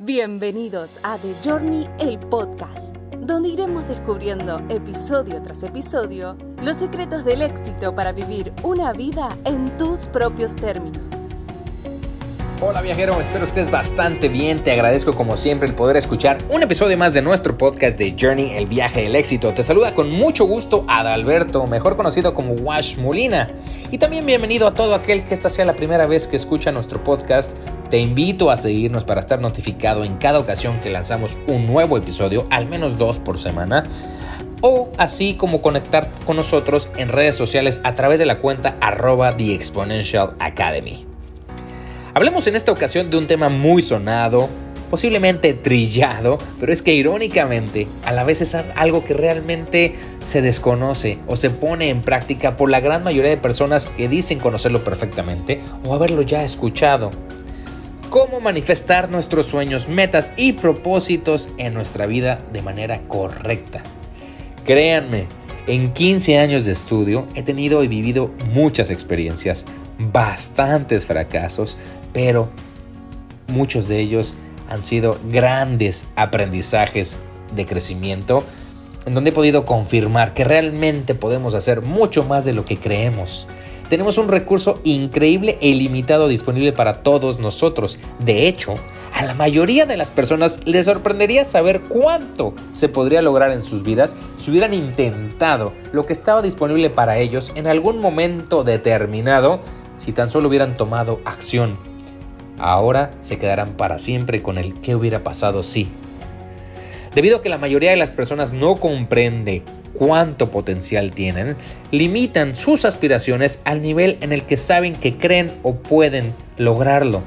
Bienvenidos a The Journey, el podcast, donde iremos descubriendo episodio tras episodio los secretos del éxito para vivir una vida en tus propios términos. Hola viajero, espero estés bastante bien. Te agradezco como siempre el poder escuchar un episodio más de nuestro podcast de Journey, el viaje del éxito. Te saluda con mucho gusto Adalberto, mejor conocido como Wash Molina. Y también bienvenido a todo aquel que esta sea la primera vez que escucha nuestro podcast te invito a seguirnos para estar notificado en cada ocasión que lanzamos un nuevo episodio, al menos dos por semana, o así como conectar con nosotros en redes sociales a través de la cuenta arroba The Exponential Academy. Hablemos en esta ocasión de un tema muy sonado, posiblemente trillado, pero es que irónicamente a la vez es algo que realmente se desconoce o se pone en práctica por la gran mayoría de personas que dicen conocerlo perfectamente o haberlo ya escuchado cómo manifestar nuestros sueños, metas y propósitos en nuestra vida de manera correcta. Créanme, en 15 años de estudio he tenido y vivido muchas experiencias, bastantes fracasos, pero muchos de ellos han sido grandes aprendizajes de crecimiento en donde he podido confirmar que realmente podemos hacer mucho más de lo que creemos tenemos un recurso increíble e ilimitado disponible para todos nosotros. De hecho, a la mayoría de las personas les sorprendería saber cuánto se podría lograr en sus vidas si hubieran intentado lo que estaba disponible para ellos en algún momento determinado si tan solo hubieran tomado acción. Ahora se quedarán para siempre con el qué hubiera pasado si. Debido a que la mayoría de las personas no comprende cuánto potencial tienen, limitan sus aspiraciones al nivel en el que saben que creen o pueden lograrlo.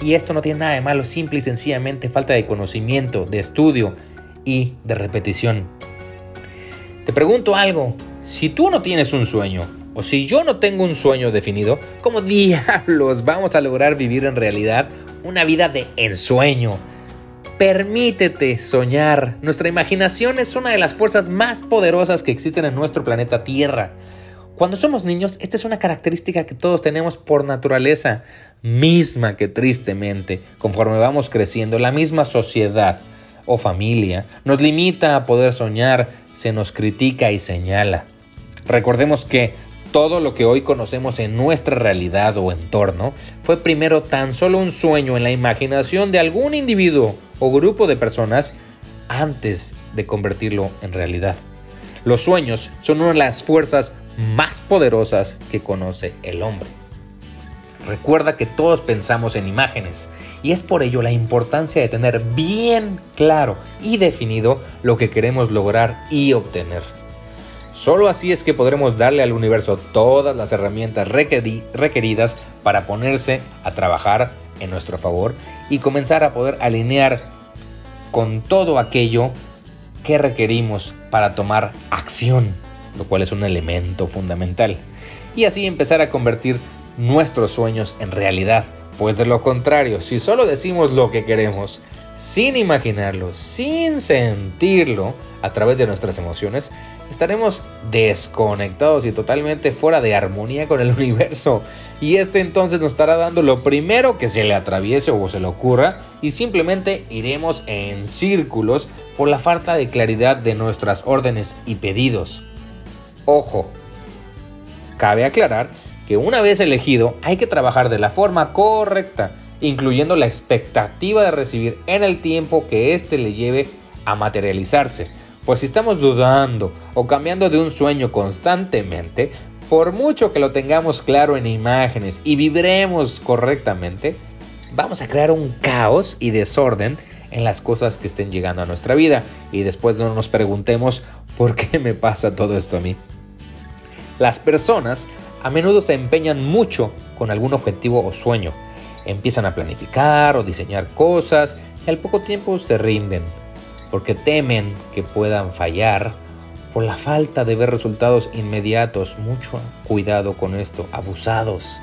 Y esto no tiene nada de malo, simple y sencillamente falta de conocimiento, de estudio y de repetición. Te pregunto algo, si tú no tienes un sueño, o si yo no tengo un sueño definido, ¿cómo diablos vamos a lograr vivir en realidad una vida de ensueño? Permítete soñar. Nuestra imaginación es una de las fuerzas más poderosas que existen en nuestro planeta Tierra. Cuando somos niños, esta es una característica que todos tenemos por naturaleza, misma que tristemente, conforme vamos creciendo, la misma sociedad o familia nos limita a poder soñar, se nos critica y señala. Recordemos que todo lo que hoy conocemos en nuestra realidad o entorno fue primero tan solo un sueño en la imaginación de algún individuo o grupo de personas antes de convertirlo en realidad. Los sueños son una de las fuerzas más poderosas que conoce el hombre. Recuerda que todos pensamos en imágenes y es por ello la importancia de tener bien claro y definido lo que queremos lograr y obtener. Solo así es que podremos darle al universo todas las herramientas requeridas para ponerse a trabajar en nuestro favor y comenzar a poder alinear con todo aquello que requerimos para tomar acción, lo cual es un elemento fundamental. Y así empezar a convertir nuestros sueños en realidad. Pues de lo contrario, si solo decimos lo que queremos, sin imaginarlo, sin sentirlo a través de nuestras emociones, estaremos desconectados y totalmente fuera de armonía con el universo. Y este entonces nos estará dando lo primero que se le atraviese o se le ocurra y simplemente iremos en círculos por la falta de claridad de nuestras órdenes y pedidos. Ojo, cabe aclarar que una vez elegido hay que trabajar de la forma correcta incluyendo la expectativa de recibir en el tiempo que éste le lleve a materializarse. Pues si estamos dudando o cambiando de un sueño constantemente, por mucho que lo tengamos claro en imágenes y vibremos correctamente, vamos a crear un caos y desorden en las cosas que estén llegando a nuestra vida y después no nos preguntemos por qué me pasa todo esto a mí. Las personas a menudo se empeñan mucho con algún objetivo o sueño, empiezan a planificar o diseñar cosas y al poco tiempo se rinden, porque temen que puedan fallar por la falta de ver resultados inmediatos. Mucho cuidado con esto, abusados.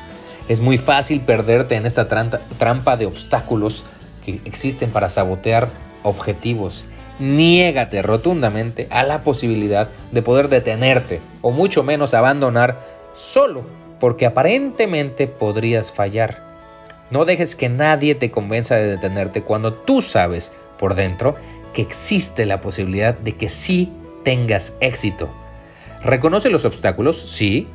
Es muy fácil perderte en esta trampa de obstáculos que existen para sabotear objetivos. Niégate rotundamente a la posibilidad de poder detenerte o mucho menos abandonar solo porque aparentemente podrías fallar. No dejes que nadie te convenza de detenerte cuando tú sabes por dentro que existe la posibilidad de que sí tengas éxito. Reconoce los obstáculos, sí,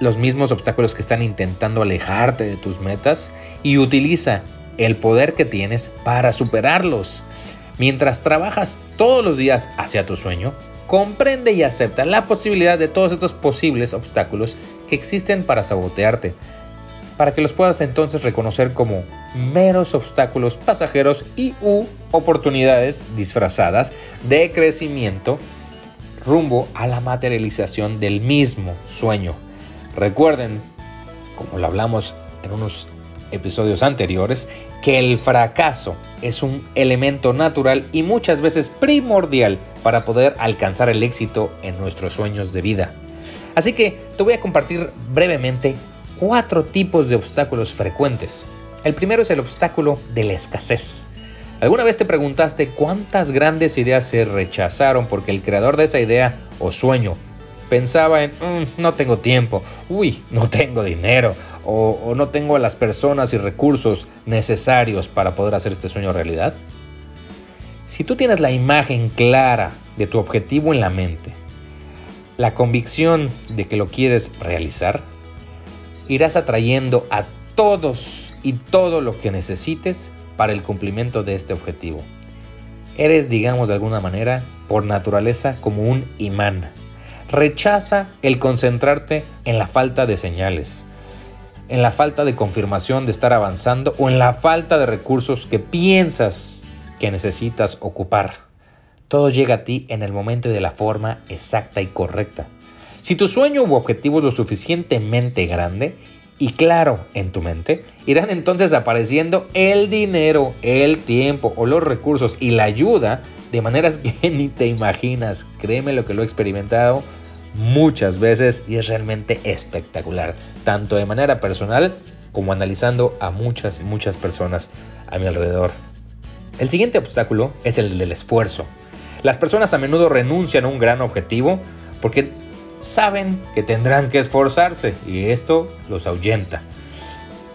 los mismos obstáculos que están intentando alejarte de tus metas y utiliza el poder que tienes para superarlos. Mientras trabajas todos los días hacia tu sueño, comprende y acepta la posibilidad de todos estos posibles obstáculos que existen para sabotearte, para que los puedas entonces reconocer como meros obstáculos pasajeros y u oportunidades disfrazadas de crecimiento rumbo a la materialización del mismo sueño. Recuerden, como lo hablamos en unos episodios anteriores, que el fracaso es un elemento natural y muchas veces primordial para poder alcanzar el éxito en nuestros sueños de vida. Así que te voy a compartir brevemente cuatro tipos de obstáculos frecuentes. El primero es el obstáculo de la escasez. ¿Alguna vez te preguntaste cuántas grandes ideas se rechazaron porque el creador de esa idea o sueño pensaba en, mm, no tengo tiempo, uy, no tengo dinero, o, o no tengo las personas y recursos necesarios para poder hacer este sueño realidad? Si tú tienes la imagen clara de tu objetivo en la mente, la convicción de que lo quieres realizar, irás atrayendo a todos y todo lo que necesites para el cumplimiento de este objetivo. Eres, digamos de alguna manera, por naturaleza como un imán Rechaza el concentrarte en la falta de señales, en la falta de confirmación de estar avanzando o en la falta de recursos que piensas que necesitas ocupar. Todo llega a ti en el momento y de la forma exacta y correcta. Si tu sueño u objetivo es lo suficientemente grande y claro en tu mente, irán entonces apareciendo el dinero, el tiempo o los recursos y la ayuda de maneras que ni te imaginas. Créeme lo que lo he experimentado muchas veces y es realmente espectacular, tanto de manera personal como analizando a muchas, muchas personas a mi alrededor. El siguiente obstáculo es el del esfuerzo. Las personas a menudo renuncian a un gran objetivo porque saben que tendrán que esforzarse y esto los ahuyenta.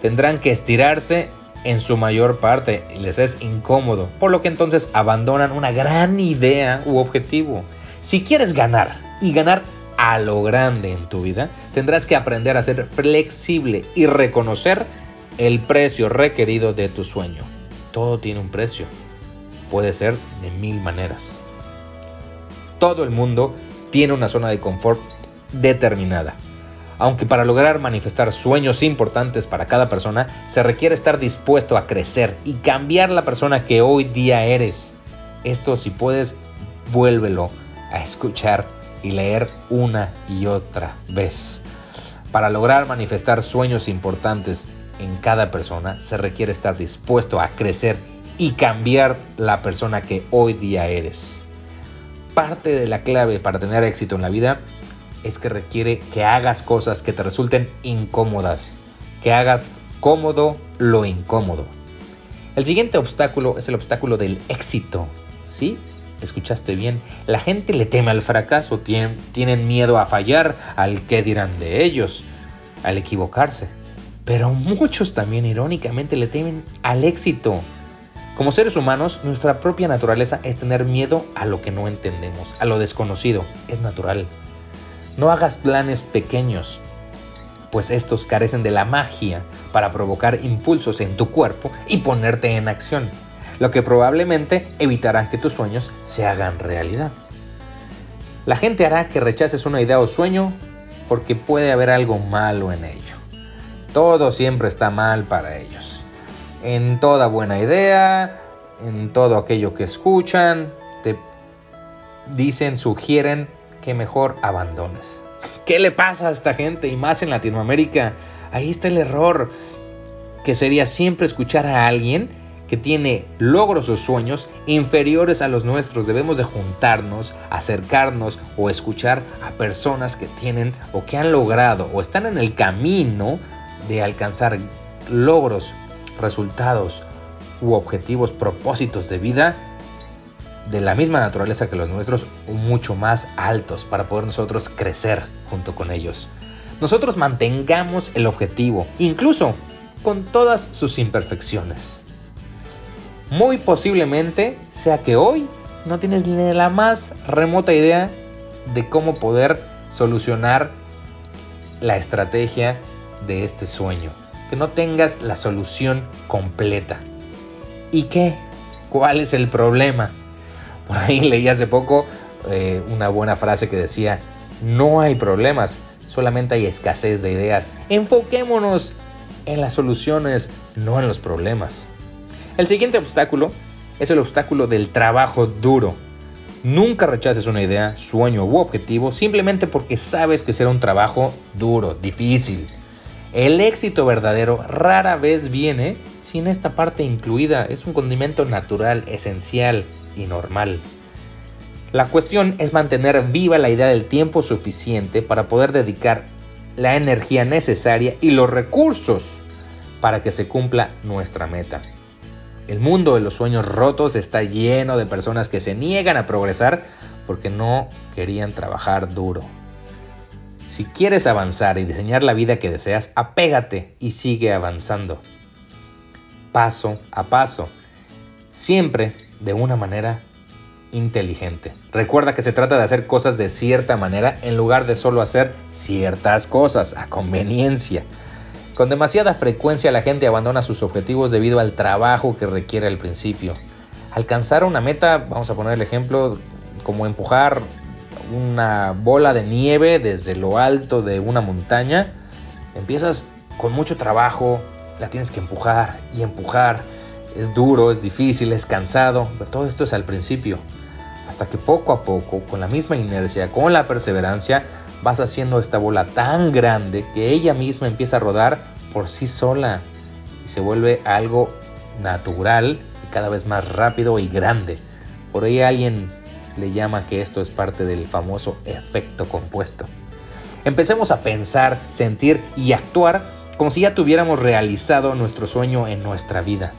Tendrán que estirarse en su mayor parte y les es incómodo, por lo que entonces abandonan una gran idea u objetivo. Si quieres ganar y ganar a lo grande en tu vida, tendrás que aprender a ser flexible y reconocer el precio requerido de tu sueño. Todo tiene un precio. Puede ser de mil maneras. Todo el mundo tiene una zona de confort determinada. Aunque para lograr manifestar sueños importantes para cada persona, se requiere estar dispuesto a crecer y cambiar la persona que hoy día eres. Esto si puedes, vuélvelo a escuchar y leer una y otra vez. Para lograr manifestar sueños importantes en cada persona se requiere estar dispuesto a crecer y cambiar la persona que hoy día eres. Parte de la clave para tener éxito en la vida es que requiere que hagas cosas que te resulten incómodas, que hagas cómodo lo incómodo. El siguiente obstáculo es el obstáculo del éxito, ¿sí? escuchaste bien, la gente le teme al fracaso, tienen, miedo a fallar, al qué dirán de ellos, al equivocarse. Pero muchos también irónicamente le temen al éxito. Como seres humanos, nuestra propia naturaleza es tener miedo a lo que no entendemos, a lo desconocido. Es natural. No hagas planes pequeños, pues estos carecen de la magia para provocar impulsos en tu cuerpo y ponerte en acción lo que probablemente evitará que tus sueños se hagan realidad. La gente hará que rechaces una idea o sueño porque puede haber algo malo en ello. Todo siempre está mal para ellos. En toda buena idea, en todo aquello que escuchan, te dicen, sugieren que mejor abandones. ¿Qué le pasa a esta gente? Y más en Latinoamérica, ahí está el error, que sería siempre escuchar a alguien que tiene logros o sueños inferiores a los nuestros. Debemos de juntarnos, acercarnos o escuchar a personas que tienen o que han logrado o están en el camino de alcanzar logros, resultados u objetivos, propósitos de vida de la misma naturaleza que los nuestros mucho más altos para poder nosotros crecer junto con ellos. Nosotros mantengamos el objetivo, incluso con todas sus imperfecciones. Muy posiblemente sea que hoy no tienes ni la más remota idea de cómo poder solucionar la estrategia de este sueño. Que no tengas la solución completa. ¿Y qué? ¿Cuál es el problema? Por ahí leí hace poco eh, una buena frase que decía, no hay problemas, solamente hay escasez de ideas. Enfoquémonos en las soluciones, no en los problemas. El siguiente obstáculo es el obstáculo del trabajo duro. Nunca rechaces una idea, sueño u objetivo simplemente porque sabes que será un trabajo duro, difícil. El éxito verdadero rara vez viene sin esta parte incluida. Es un condimento natural, esencial y normal. La cuestión es mantener viva la idea del tiempo suficiente para poder dedicar la energía necesaria y los recursos para que se cumpla nuestra meta. El mundo de los sueños rotos está lleno de personas que se niegan a progresar porque no querían trabajar duro. Si quieres avanzar y diseñar la vida que deseas, apégate y sigue avanzando. Paso a paso. Siempre de una manera inteligente. Recuerda que se trata de hacer cosas de cierta manera en lugar de solo hacer ciertas cosas a conveniencia. Con demasiada frecuencia la gente abandona sus objetivos debido al trabajo que requiere al principio. Alcanzar una meta, vamos a poner el ejemplo, como empujar una bola de nieve desde lo alto de una montaña, empiezas con mucho trabajo, la tienes que empujar y empujar. Es duro, es difícil, es cansado, pero todo esto es al principio. Hasta que poco a poco, con la misma inercia, con la perseverancia, vas haciendo esta bola tan grande que ella misma empieza a rodar por sí sola y se vuelve algo natural y cada vez más rápido y grande. Por ahí alguien le llama que esto es parte del famoso efecto compuesto. Empecemos a pensar, sentir y actuar como si ya tuviéramos realizado nuestro sueño en nuestra vida.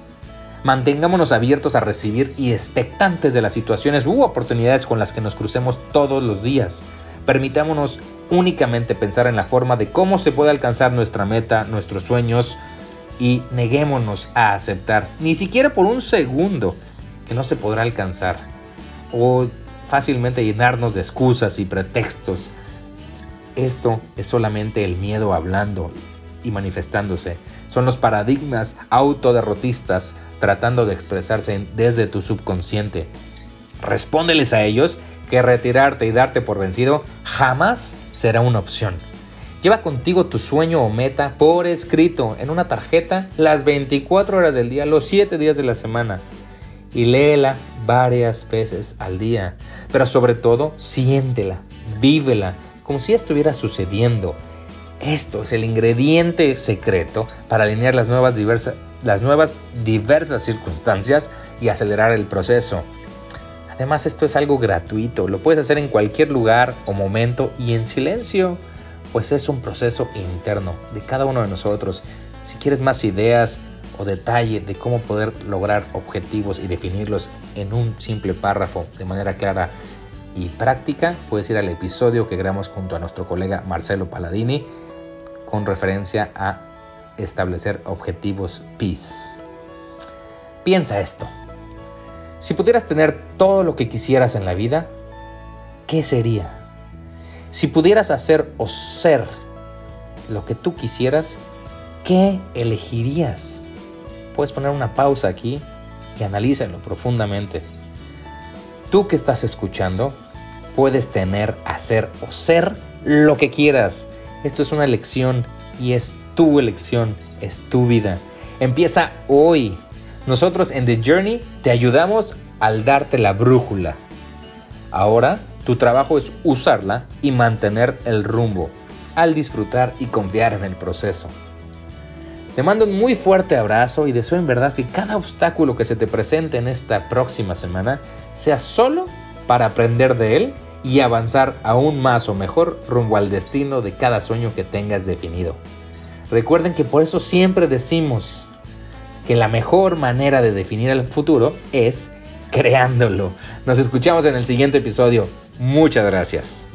Mantengámonos abiertos a recibir y expectantes de las situaciones u oportunidades con las que nos crucemos todos los días. Permitámonos únicamente pensar en la forma de cómo se puede alcanzar nuestra meta, nuestros sueños y neguémonos a aceptar, ni siquiera por un segundo, que no se podrá alcanzar o fácilmente llenarnos de excusas y pretextos. Esto es solamente el miedo hablando y manifestándose. Son los paradigmas autoderrotistas tratando de expresarse desde tu subconsciente. Respóndeles a ellos que retirarte y darte por vencido jamás será una opción. Lleva contigo tu sueño o meta por escrito en una tarjeta las 24 horas del día, los 7 días de la semana. Y léela varias veces al día. Pero sobre todo, siéntela, vívela, como si estuviera sucediendo. Esto es el ingrediente secreto para alinear las nuevas, las nuevas diversas circunstancias y acelerar el proceso. Además esto es algo gratuito, lo puedes hacer en cualquier lugar o momento y en silencio, pues es un proceso interno de cada uno de nosotros. Si quieres más ideas o detalle de cómo poder lograr objetivos y definirlos en un simple párrafo de manera clara y práctica, puedes ir al episodio que grabamos junto a nuestro colega Marcelo Paladini con referencia a establecer objetivos PIS. Piensa esto. Si pudieras tener todo lo que quisieras en la vida, ¿qué sería? Si pudieras hacer o ser lo que tú quisieras, ¿qué elegirías? Puedes poner una pausa aquí y analízalo profundamente. Tú que estás escuchando, puedes tener, hacer o ser lo que quieras. Esto es una elección y es tu elección, es tu vida. Empieza hoy. Nosotros en The Journey te ayudamos al darte la brújula. Ahora tu trabajo es usarla y mantener el rumbo, al disfrutar y confiar en el proceso. Te mando un muy fuerte abrazo y deseo en verdad que cada obstáculo que se te presente en esta próxima semana sea solo para aprender de él y avanzar aún más o mejor rumbo al destino de cada sueño que tengas definido. Recuerden que por eso siempre decimos, que la mejor manera de definir el futuro es creándolo. Nos escuchamos en el siguiente episodio. Muchas gracias.